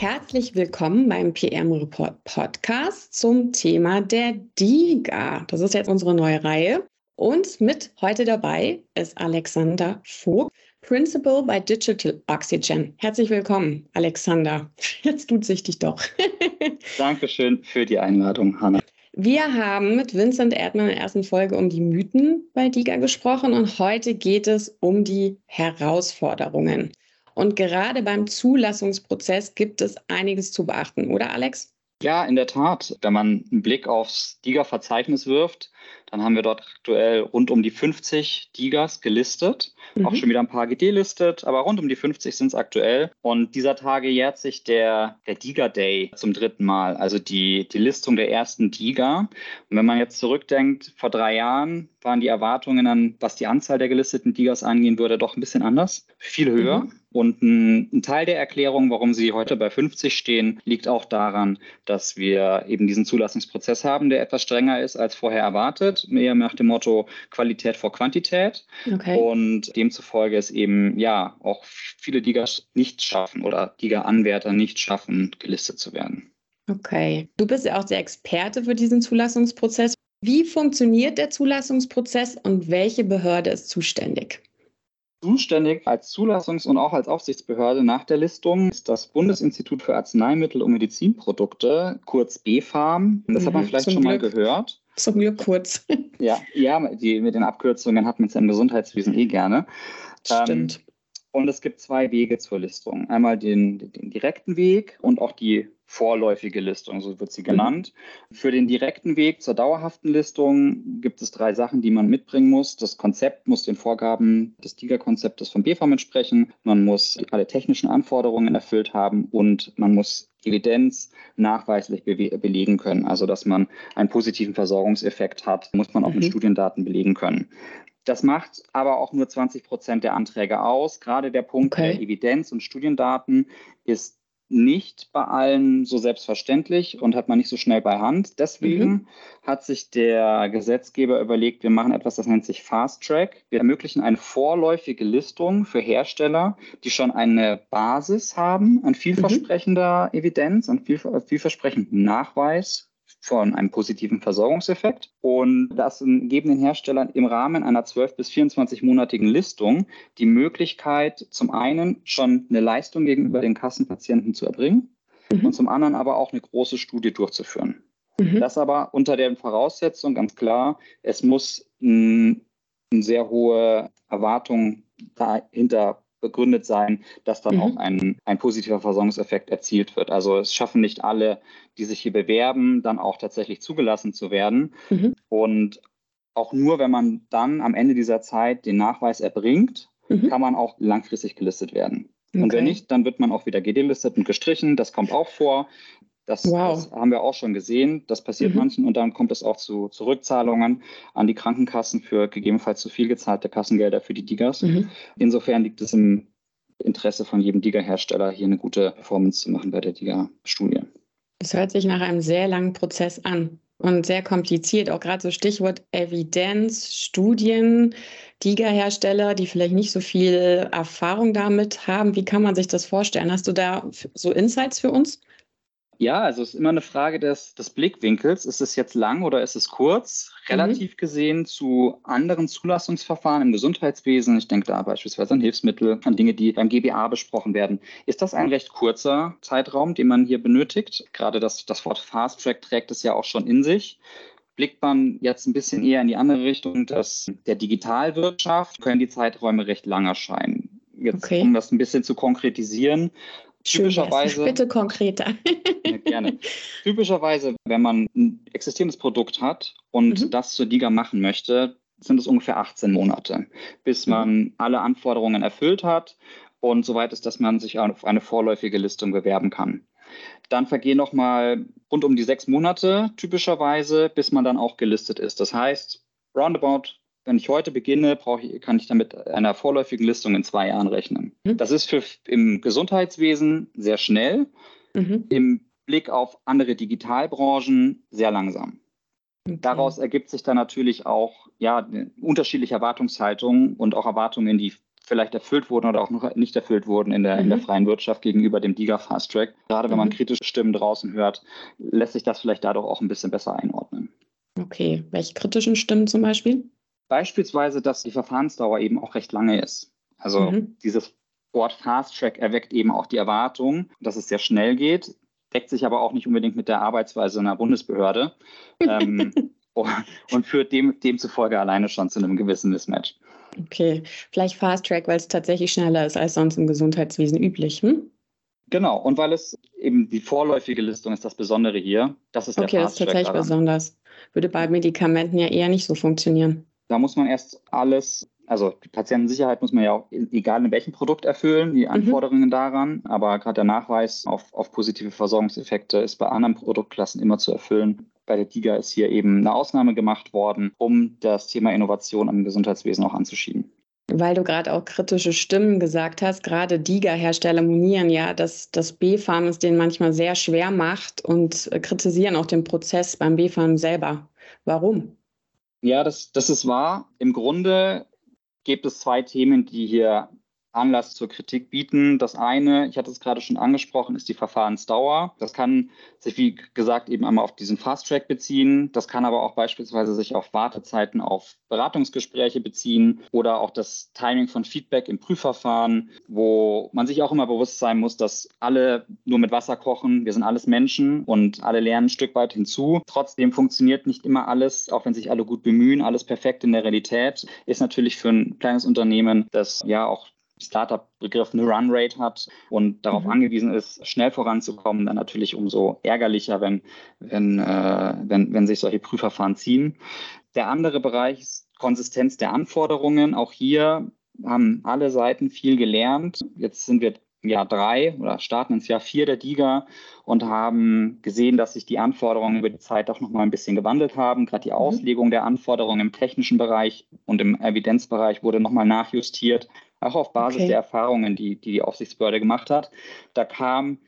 Herzlich willkommen beim PM Report Podcast zum Thema der DIGA. Das ist jetzt unsere neue Reihe. Und mit heute dabei ist Alexander Vogt, Principal bei Digital Oxygen. Herzlich willkommen, Alexander. Jetzt tut sich dich doch. Dankeschön für die Einladung, Hanna. Wir haben mit Vincent Erdmann in der ersten Folge um die Mythen bei DIGA gesprochen und heute geht es um die Herausforderungen. Und gerade beim Zulassungsprozess gibt es einiges zu beachten, oder Alex? Ja, in der Tat. Wenn man einen Blick aufs DIGA-Verzeichnis wirft, dann haben wir dort aktuell rund um die 50 DIGAs gelistet. Mhm. Auch schon wieder ein paar gedelistet, aber rund um die 50 sind es aktuell. Und dieser Tage jährt sich der, der DIGA Day zum dritten Mal, also die, die Listung der ersten DIGA. Und wenn man jetzt zurückdenkt, vor drei Jahren waren die Erwartungen an, was die Anzahl der gelisteten DIGAs angehen würde, doch ein bisschen anders, viel höher. Mhm. Und ein, ein, Teil der Erklärung, warum sie heute bei 50 stehen, liegt auch daran, dass wir eben diesen Zulassungsprozess haben, der etwas strenger ist als vorher erwartet, eher nach dem Motto Qualität vor Quantität. Okay. Und demzufolge es eben ja auch viele DIGAs nicht schaffen oder DIGA-Anwärter nicht schaffen, gelistet zu werden. Okay. Du bist ja auch der Experte für diesen Zulassungsprozess. Wie funktioniert der Zulassungsprozess und welche Behörde ist zuständig? Zuständig als Zulassungs- und auch als Aufsichtsbehörde nach der Listung ist das Bundesinstitut für Arzneimittel und Medizinprodukte, kurz BfArM. Das hat man mhm, vielleicht schon Glück. mal gehört. Zum Glück kurz. Ja, ja die, mit den Abkürzungen hat man es im Gesundheitswesen eh gerne. Stimmt. Ähm, und es gibt zwei Wege zur Listung. Einmal den, den direkten Weg und auch die vorläufige Listung, so wird sie genannt. Mhm. Für den direkten Weg zur dauerhaften Listung gibt es drei Sachen, die man mitbringen muss. Das Konzept muss den Vorgaben des TIGA-Konzeptes von BFAM entsprechen. Man muss alle technischen Anforderungen erfüllt haben und man muss Evidenz nachweislich be belegen können. Also, dass man einen positiven Versorgungseffekt hat, muss man auch mhm. mit Studiendaten belegen können. Das macht aber auch nur 20 Prozent der Anträge aus. Gerade der Punkt okay. der Evidenz und Studiendaten ist nicht bei allen so selbstverständlich und hat man nicht so schnell bei Hand. Deswegen mhm. hat sich der Gesetzgeber überlegt, wir machen etwas, das nennt sich Fast Track. Wir ermöglichen eine vorläufige Listung für Hersteller, die schon eine Basis haben an vielversprechender mhm. Evidenz, an vielversprechendem Nachweis von einem positiven Versorgungseffekt. Und das geben den Herstellern im Rahmen einer 12- bis 24-monatigen Listung die Möglichkeit, zum einen schon eine Leistung gegenüber den Kassenpatienten zu erbringen mhm. und zum anderen aber auch eine große Studie durchzuführen. Mhm. Das aber unter der Voraussetzung ganz klar, es muss eine sehr hohe Erwartung dahinter begründet sein, dass dann mhm. auch ein, ein positiver Versorgungseffekt erzielt wird. Also es schaffen nicht alle, die sich hier bewerben, dann auch tatsächlich zugelassen zu werden. Mhm. Und auch nur, wenn man dann am Ende dieser Zeit den Nachweis erbringt, mhm. kann man auch langfristig gelistet werden. Okay. Und wenn nicht, dann wird man auch wieder gedelistet und gestrichen. Das kommt auch vor. Das, wow. das, haben wir auch schon gesehen. Das passiert mhm. manchen und dann kommt es auch zu, zu Rückzahlungen an die Krankenkassen für gegebenenfalls zu viel gezahlte Kassengelder für die Digas. Mhm. Insofern liegt es im Interesse von jedem Diga-Hersteller, hier eine gute Performance zu machen bei der Diga-Studie. Es hört sich nach einem sehr langen Prozess an und sehr kompliziert. Auch gerade so Stichwort Evidenz, Studien, Diga-Hersteller, die vielleicht nicht so viel Erfahrung damit haben. Wie kann man sich das vorstellen? Hast du da so Insights für uns? Ja, also es ist immer eine Frage des, des Blickwinkels. Ist es jetzt lang oder ist es kurz? Relativ mhm. gesehen zu anderen Zulassungsverfahren im Gesundheitswesen, ich denke da beispielsweise an Hilfsmittel, an Dinge, die beim GBA besprochen werden, ist das ein recht kurzer Zeitraum, den man hier benötigt. Gerade das, das Wort Fast Track trägt es ja auch schon in sich blickt man jetzt ein bisschen eher in die andere Richtung, dass der Digitalwirtschaft können die Zeiträume recht lang erscheinen. Jetzt, okay. um das ein bisschen zu konkretisieren, Typischerweise. Bitte konkreter. ja, gerne. Typischerweise, wenn man ein existierendes Produkt hat und mhm. das zur DIGA machen möchte, sind es ungefähr 18 Monate, bis mhm. man alle Anforderungen erfüllt hat und soweit ist, dass man sich auf eine vorläufige Listung bewerben kann. Dann vergehen nochmal rund um die sechs Monate typischerweise, bis man dann auch gelistet ist. Das heißt, roundabout, wenn ich heute beginne, ich, kann ich damit einer vorläufigen Listung in zwei Jahren rechnen. Mhm. Das ist für im Gesundheitswesen sehr schnell, mhm. im Blick auf andere Digitalbranchen sehr langsam. Okay. Daraus ergibt sich dann natürlich auch ja, unterschiedliche Erwartungshaltungen und auch Erwartungen, die vielleicht erfüllt wurden oder auch noch nicht erfüllt wurden in der, mhm. in der mhm. freien Wirtschaft gegenüber dem DIGA Fast Track. Gerade wenn man mhm. kritische Stimmen draußen hört, lässt sich das vielleicht dadurch auch ein bisschen besser einordnen. Okay, welche kritischen Stimmen zum Beispiel? Beispielsweise, dass die Verfahrensdauer eben auch recht lange ist. Also mhm. dieses Wort Fast Track erweckt eben auch die Erwartung, dass es sehr schnell geht, deckt sich aber auch nicht unbedingt mit der Arbeitsweise einer Bundesbehörde ähm, und führt dem, demzufolge alleine schon zu einem gewissen Mismatch. Okay, vielleicht Fast Track, weil es tatsächlich schneller ist als sonst im Gesundheitswesen üblich. Hm? Genau, und weil es eben die vorläufige Listung ist das Besondere hier. Das ist der okay, das ist tatsächlich daran. besonders. Würde bei Medikamenten ja eher nicht so funktionieren. Da muss man erst alles, also die Patientensicherheit muss man ja auch, egal in welchem Produkt erfüllen, die mhm. Anforderungen mhm. daran. Aber gerade der Nachweis auf, auf positive Versorgungseffekte ist bei anderen Produktklassen immer zu erfüllen. Bei der DIGA ist hier eben eine Ausnahme gemacht worden, um das Thema Innovation am Gesundheitswesen auch anzuschieben. Weil du gerade auch kritische Stimmen gesagt hast, gerade DIGA-Hersteller monieren ja, dass das B-Farm es denen manchmal sehr schwer macht und kritisieren auch den Prozess beim B-Farm selber. Warum? Ja, das, das ist wahr. Im Grunde gibt es zwei Themen, die hier Anlass zur Kritik bieten. Das eine, ich hatte es gerade schon angesprochen, ist die Verfahrensdauer. Das kann sich, wie gesagt, eben einmal auf diesen Fast Track beziehen. Das kann aber auch beispielsweise sich auf Wartezeiten auf Beratungsgespräche beziehen oder auch das Timing von Feedback im Prüfverfahren, wo man sich auch immer bewusst sein muss, dass alle nur mit Wasser kochen. Wir sind alles Menschen und alle lernen ein Stück weit hinzu. Trotzdem funktioniert nicht immer alles, auch wenn sich alle gut bemühen, alles perfekt in der Realität. Ist natürlich für ein kleines Unternehmen, das ja auch Startup-Begriff eine Run-Rate hat und darauf mhm. angewiesen ist, schnell voranzukommen, dann natürlich umso ärgerlicher, wenn, wenn, äh, wenn, wenn sich solche Prüfverfahren ziehen. Der andere Bereich ist Konsistenz der Anforderungen. Auch hier haben alle Seiten viel gelernt. Jetzt sind wir im Jahr drei oder starten ins Jahr vier der DIGA und haben gesehen, dass sich die Anforderungen über die Zeit auch noch mal ein bisschen gewandelt haben. Gerade die mhm. Auslegung der Anforderungen im technischen Bereich und im Evidenzbereich wurde noch mal nachjustiert auch auf Basis okay. der Erfahrungen, die, die die Aufsichtsbehörde gemacht hat. Da kam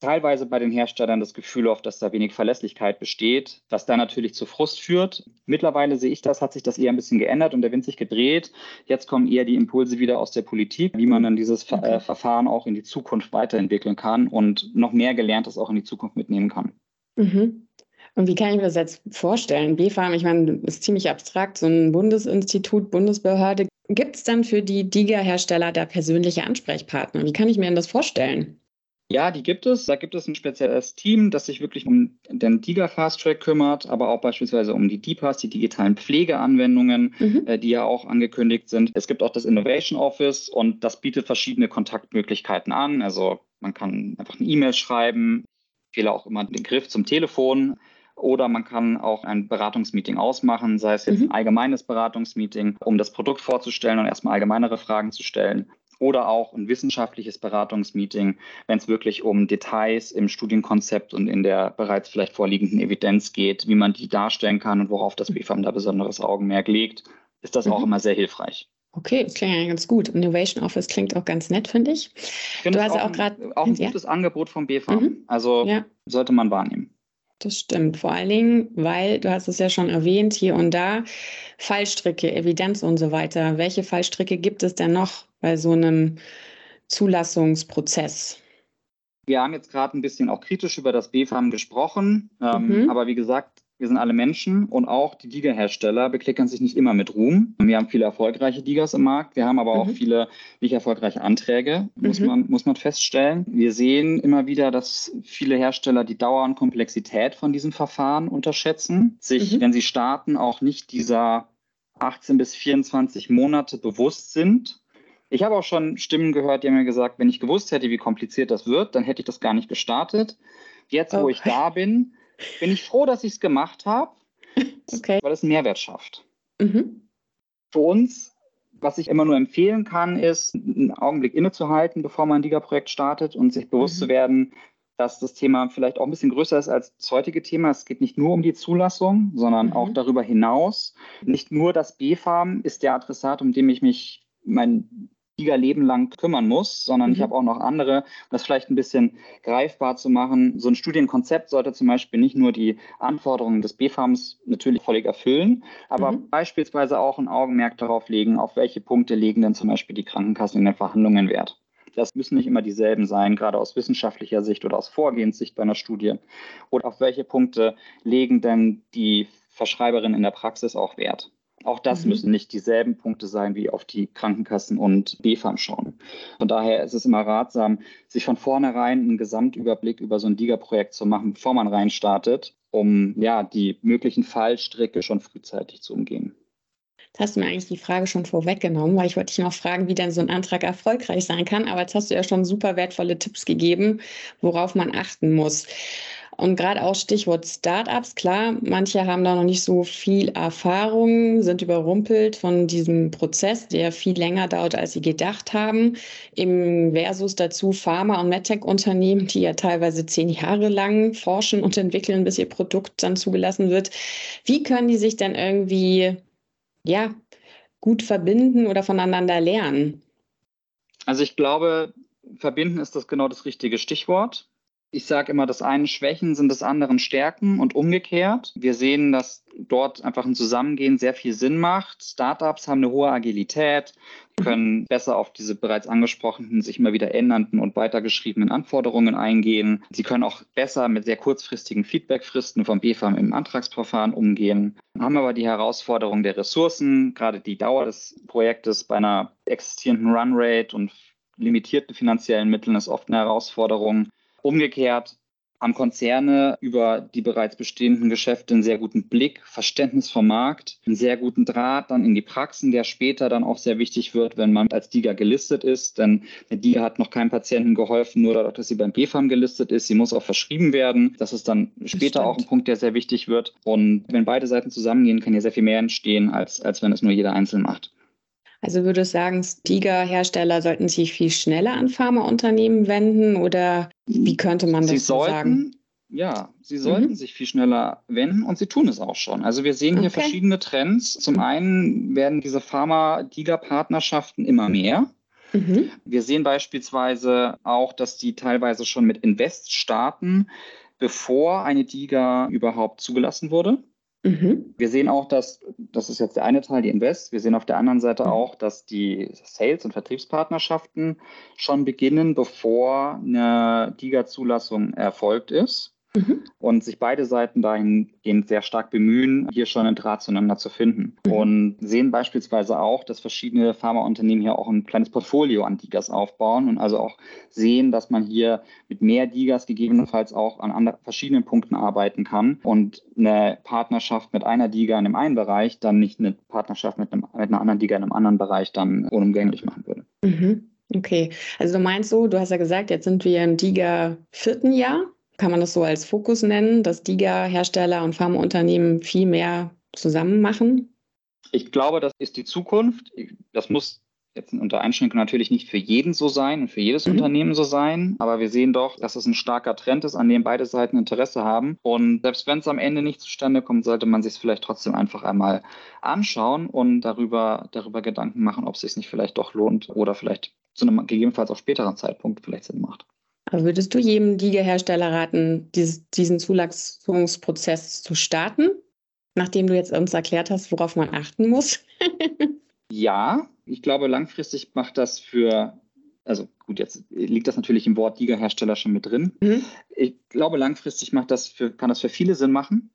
teilweise bei den Herstellern das Gefühl auf, dass da wenig Verlässlichkeit besteht, was da natürlich zu Frust führt. Mittlerweile sehe ich das, hat sich das eher ein bisschen geändert und der Wind sich gedreht. Jetzt kommen eher die Impulse wieder aus der Politik, wie man dann dieses okay. äh, Verfahren auch in die Zukunft weiterentwickeln kann und noch mehr Gelerntes auch in die Zukunft mitnehmen kann. Mhm. Und wie kann ich mir das jetzt vorstellen? BfArM, ich meine, ist ziemlich abstrakt, so ein Bundesinstitut, Bundesbehörde. Gibt es dann für die DIGA-Hersteller da persönliche Ansprechpartner? Wie kann ich mir denn das vorstellen? Ja, die gibt es. Da gibt es ein spezielles Team, das sich wirklich um den DIGA Fast Track kümmert, aber auch beispielsweise um die DIPAs, die digitalen Pflegeanwendungen, mhm. äh, die ja auch angekündigt sind. Es gibt auch das Innovation Office und das bietet verschiedene Kontaktmöglichkeiten an. Also man kann einfach eine E-Mail schreiben, wähle auch immer den Griff zum Telefon. Oder man kann auch ein Beratungsmeeting ausmachen, sei es jetzt mhm. ein allgemeines Beratungsmeeting, um das Produkt vorzustellen und erstmal allgemeinere Fragen zu stellen. Oder auch ein wissenschaftliches Beratungsmeeting, wenn es wirklich um Details im Studienkonzept und in der bereits vielleicht vorliegenden Evidenz geht, wie man die darstellen kann und worauf das BFAM da besonderes Augenmerk legt, ist das mhm. auch immer sehr hilfreich. Okay, das klingt ja ganz gut. Innovation Office klingt auch ganz nett, finde ich. find du hast ja auch gerade auch ein gutes Angebot vom BFAM. Mhm. Also ja. sollte man wahrnehmen. Das stimmt. Vor allen Dingen, weil, du hast es ja schon erwähnt, hier und da, Fallstricke, Evidenz und so weiter. Welche Fallstricke gibt es denn noch bei so einem Zulassungsprozess? Wir haben jetzt gerade ein bisschen auch kritisch über das BFAM gesprochen, ähm, mhm. aber wie gesagt, wir sind alle Menschen und auch die Liga-Hersteller beklickern sich nicht immer mit Ruhm. Wir haben viele erfolgreiche Ligas im Markt, wir haben aber mhm. auch viele nicht erfolgreiche Anträge, muss, mhm. man, muss man feststellen. Wir sehen immer wieder, dass viele Hersteller die Dauer und Komplexität von diesem Verfahren unterschätzen, sich, mhm. wenn sie starten, auch nicht dieser 18 bis 24 Monate bewusst sind. Ich habe auch schon Stimmen gehört, die haben mir gesagt, wenn ich gewusst hätte, wie kompliziert das wird, dann hätte ich das gar nicht gestartet. Jetzt, wo ich da bin, bin ich froh, dass ich es gemacht habe, okay. weil es einen Mehrwert schafft. Mhm. Für uns, was ich immer nur empfehlen kann, ist, einen Augenblick innezuhalten, bevor man ein Liga-Projekt startet und sich bewusst mhm. zu werden, dass das Thema vielleicht auch ein bisschen größer ist als das heutige Thema. Es geht nicht nur um die Zulassung, sondern mhm. auch darüber hinaus. Nicht nur das B-Farm ist der Adressat, um den ich mich mein Leben lang kümmern muss, sondern mhm. ich habe auch noch andere, um das vielleicht ein bisschen greifbar zu machen. So ein Studienkonzept sollte zum Beispiel nicht nur die Anforderungen des B-Farms natürlich völlig erfüllen, aber mhm. beispielsweise auch ein Augenmerk darauf legen, auf welche Punkte legen denn zum Beispiel die Krankenkassen in den Verhandlungen Wert. Das müssen nicht immer dieselben sein, gerade aus wissenschaftlicher Sicht oder aus Vorgehenssicht bei einer Studie. Oder auf welche Punkte legen denn die Verschreiberinnen in der Praxis auch Wert? Auch das mhm. müssen nicht dieselben Punkte sein, wie auf die Krankenkassen und BFAM schauen. Von daher ist es immer ratsam, sich von vornherein einen Gesamtüberblick über so ein DIGA-Projekt zu machen, bevor man reinstartet, um ja die möglichen Fallstricke schon frühzeitig zu umgehen. Jetzt hast du mir eigentlich die Frage schon vorweggenommen, weil ich wollte dich noch fragen, wie denn so ein Antrag erfolgreich sein kann. Aber jetzt hast du ja schon super wertvolle Tipps gegeben, worauf man achten muss. Und gerade auch Stichwort Startups, klar, manche haben da noch nicht so viel Erfahrung, sind überrumpelt von diesem Prozess, der viel länger dauert, als sie gedacht haben. Im Versus dazu Pharma- und MedTech-Unternehmen, die ja teilweise zehn Jahre lang forschen und entwickeln, bis ihr Produkt dann zugelassen wird. Wie können die sich denn irgendwie ja, gut verbinden oder voneinander lernen? Also ich glaube, verbinden ist das genau das richtige Stichwort. Ich sage immer, das einen Schwächen sind des anderen Stärken und umgekehrt. Wir sehen, dass dort einfach ein Zusammengehen sehr viel Sinn macht. Startups haben eine hohe Agilität, können besser auf diese bereits angesprochenen, sich immer wieder ändernden und weitergeschriebenen Anforderungen eingehen. Sie können auch besser mit sehr kurzfristigen Feedbackfristen vom BFAM im Antragsverfahren umgehen, haben aber die Herausforderung der Ressourcen, gerade die Dauer des Projektes bei einer existierenden Runrate und limitierten finanziellen Mitteln ist oft eine Herausforderung. Umgekehrt haben Konzerne über die bereits bestehenden Geschäfte einen sehr guten Blick, Verständnis vom Markt, einen sehr guten Draht dann in die Praxen, der später dann auch sehr wichtig wird, wenn man als DIGA gelistet ist. Denn eine DIGA hat noch keinem Patienten geholfen, nur dadurch, dass sie beim BFAM gelistet ist. Sie muss auch verschrieben werden. Das ist dann später auch ein Punkt, der sehr wichtig wird. Und wenn beide Seiten zusammengehen, kann hier sehr viel mehr entstehen, als, als wenn es nur jeder einzeln macht. Also würde ich sagen, Stiga-Hersteller sollten sich viel schneller an Pharmaunternehmen wenden oder wie könnte man das sie so sollten, sagen? Ja, sie sollten mhm. sich viel schneller wenden und sie tun es auch schon. Also wir sehen hier okay. verschiedene Trends. Zum einen werden diese Pharma-Diga-Partnerschaften immer mehr. Mhm. Wir sehen beispielsweise auch, dass die teilweise schon mit Invest starten, bevor eine Diga überhaupt zugelassen wurde. Mhm. Wir sehen auch, dass, das ist jetzt der eine Teil, die Invest, wir sehen auf der anderen Seite mhm. auch, dass die Sales- und Vertriebspartnerschaften schon beginnen, bevor eine DIGA-Zulassung erfolgt ist. Mhm. Und sich beide Seiten dahingehend sehr stark bemühen, hier schon einen Draht zueinander zu finden. Mhm. Und sehen beispielsweise auch, dass verschiedene Pharmaunternehmen hier auch ein kleines Portfolio an Digas aufbauen und also auch sehen, dass man hier mit mehr Digas gegebenenfalls auch an anderen, verschiedenen Punkten arbeiten kann und eine Partnerschaft mit einer Diga in einem einen Bereich dann nicht eine Partnerschaft mit, einem, mit einer anderen Diga in einem anderen Bereich dann unumgänglich machen würde. Mhm. Okay, also du meinst so, du hast ja gesagt, jetzt sind wir im DIGA vierten Jahr kann man das so als Fokus nennen, dass DIGA-Hersteller und Pharmaunternehmen viel mehr zusammen machen? Ich glaube, das ist die Zukunft. Das muss jetzt unter Einschränkung natürlich nicht für jeden so sein und für jedes mhm. Unternehmen so sein, aber wir sehen doch, dass es ein starker Trend ist, an dem beide Seiten Interesse haben. Und selbst wenn es am Ende nicht zustande kommt, sollte man sich es vielleicht trotzdem einfach einmal anschauen und darüber, darüber Gedanken machen, ob es sich nicht vielleicht doch lohnt oder vielleicht zu einem gegebenenfalls auch späteren Zeitpunkt vielleicht Sinn macht. Aber würdest du jedem Liga-Hersteller raten, dieses, diesen Zulassungsprozess zu starten, nachdem du jetzt uns erklärt hast, worauf man achten muss? ja, ich glaube, langfristig macht das für, also gut, jetzt liegt das natürlich im Wort Liga-Hersteller schon mit drin. Mhm. Ich glaube, langfristig macht das für, kann das für viele Sinn machen.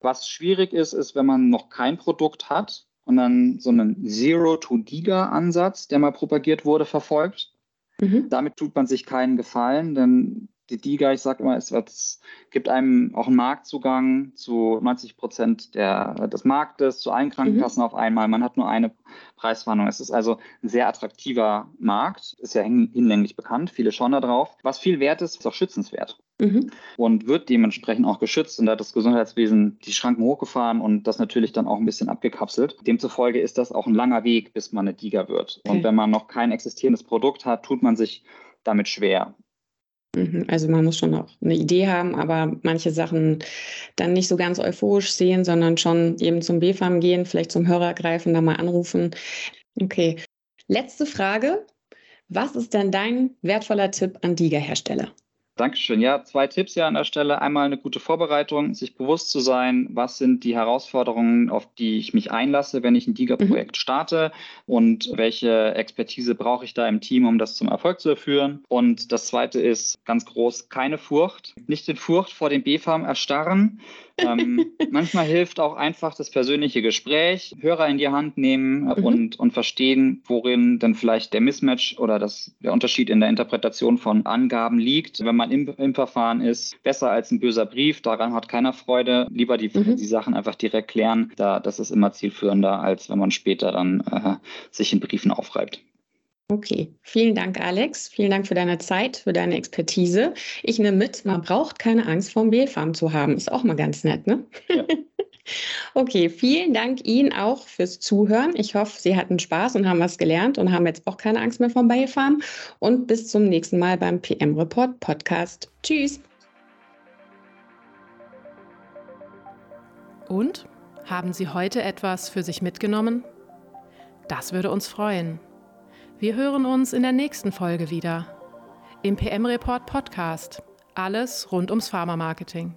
Was schwierig ist, ist, wenn man noch kein Produkt hat und dann so einen Zero-to-Diga-Ansatz, der mal propagiert wurde, verfolgt Mhm. Damit tut man sich keinen Gefallen, denn die DIGA, ich sage immer, es, gibt einem auch einen Marktzugang zu 90 Prozent des Marktes, zu allen Krankenkassen mhm. auf einmal. Man hat nur eine Preisverhandlung. Es ist also ein sehr attraktiver Markt, ist ja hinlänglich bekannt, viele schauen da drauf. Was viel wert ist, ist auch schützenswert. Mhm. Und wird dementsprechend auch geschützt. Und da hat das Gesundheitswesen die Schranken hochgefahren und das natürlich dann auch ein bisschen abgekapselt. Demzufolge ist das auch ein langer Weg, bis man eine DIGA wird. Okay. Und wenn man noch kein existierendes Produkt hat, tut man sich damit schwer. Mhm, also man muss schon auch eine Idee haben, aber manche Sachen dann nicht so ganz euphorisch sehen, sondern schon eben zum BFAM gehen, vielleicht zum Hörer greifen, da mal anrufen. Okay. Letzte Frage. Was ist denn dein wertvoller Tipp an DIGA-Hersteller? Dankeschön. Ja, zwei Tipps ja an der Stelle. Einmal eine gute Vorbereitung, sich bewusst zu sein, was sind die Herausforderungen, auf die ich mich einlasse, wenn ich ein DIGA-Projekt mhm. starte und welche Expertise brauche ich da im Team, um das zum Erfolg zu führen. Und das zweite ist ganz groß, keine Furcht. Nicht in Furcht vor dem B-Farm erstarren, ähm, manchmal hilft auch einfach das persönliche Gespräch, Hörer in die Hand nehmen mhm. und, und verstehen, worin dann vielleicht der Mismatch oder das, der Unterschied in der Interpretation von Angaben liegt. Wenn man im, im Verfahren ist, besser als ein böser Brief, daran hat keiner Freude. Lieber die, mhm. die Sachen einfach direkt klären. Da, das ist immer zielführender, als wenn man später dann äh, sich in Briefen aufreibt. Okay, vielen Dank, Alex. Vielen Dank für deine Zeit, für deine Expertise. Ich nehme mit, man braucht keine Angst vor dem B-Farm zu haben. Ist auch mal ganz nett, ne? Ja. Okay, vielen Dank Ihnen auch fürs Zuhören. Ich hoffe, Sie hatten Spaß und haben was gelernt und haben jetzt auch keine Angst mehr vom Biofarm. Und bis zum nächsten Mal beim PM Report Podcast. Tschüss. Und haben Sie heute etwas für sich mitgenommen? Das würde uns freuen. Wir hören uns in der nächsten Folge wieder. Im PM Report Podcast. Alles rund ums Pharma-Marketing.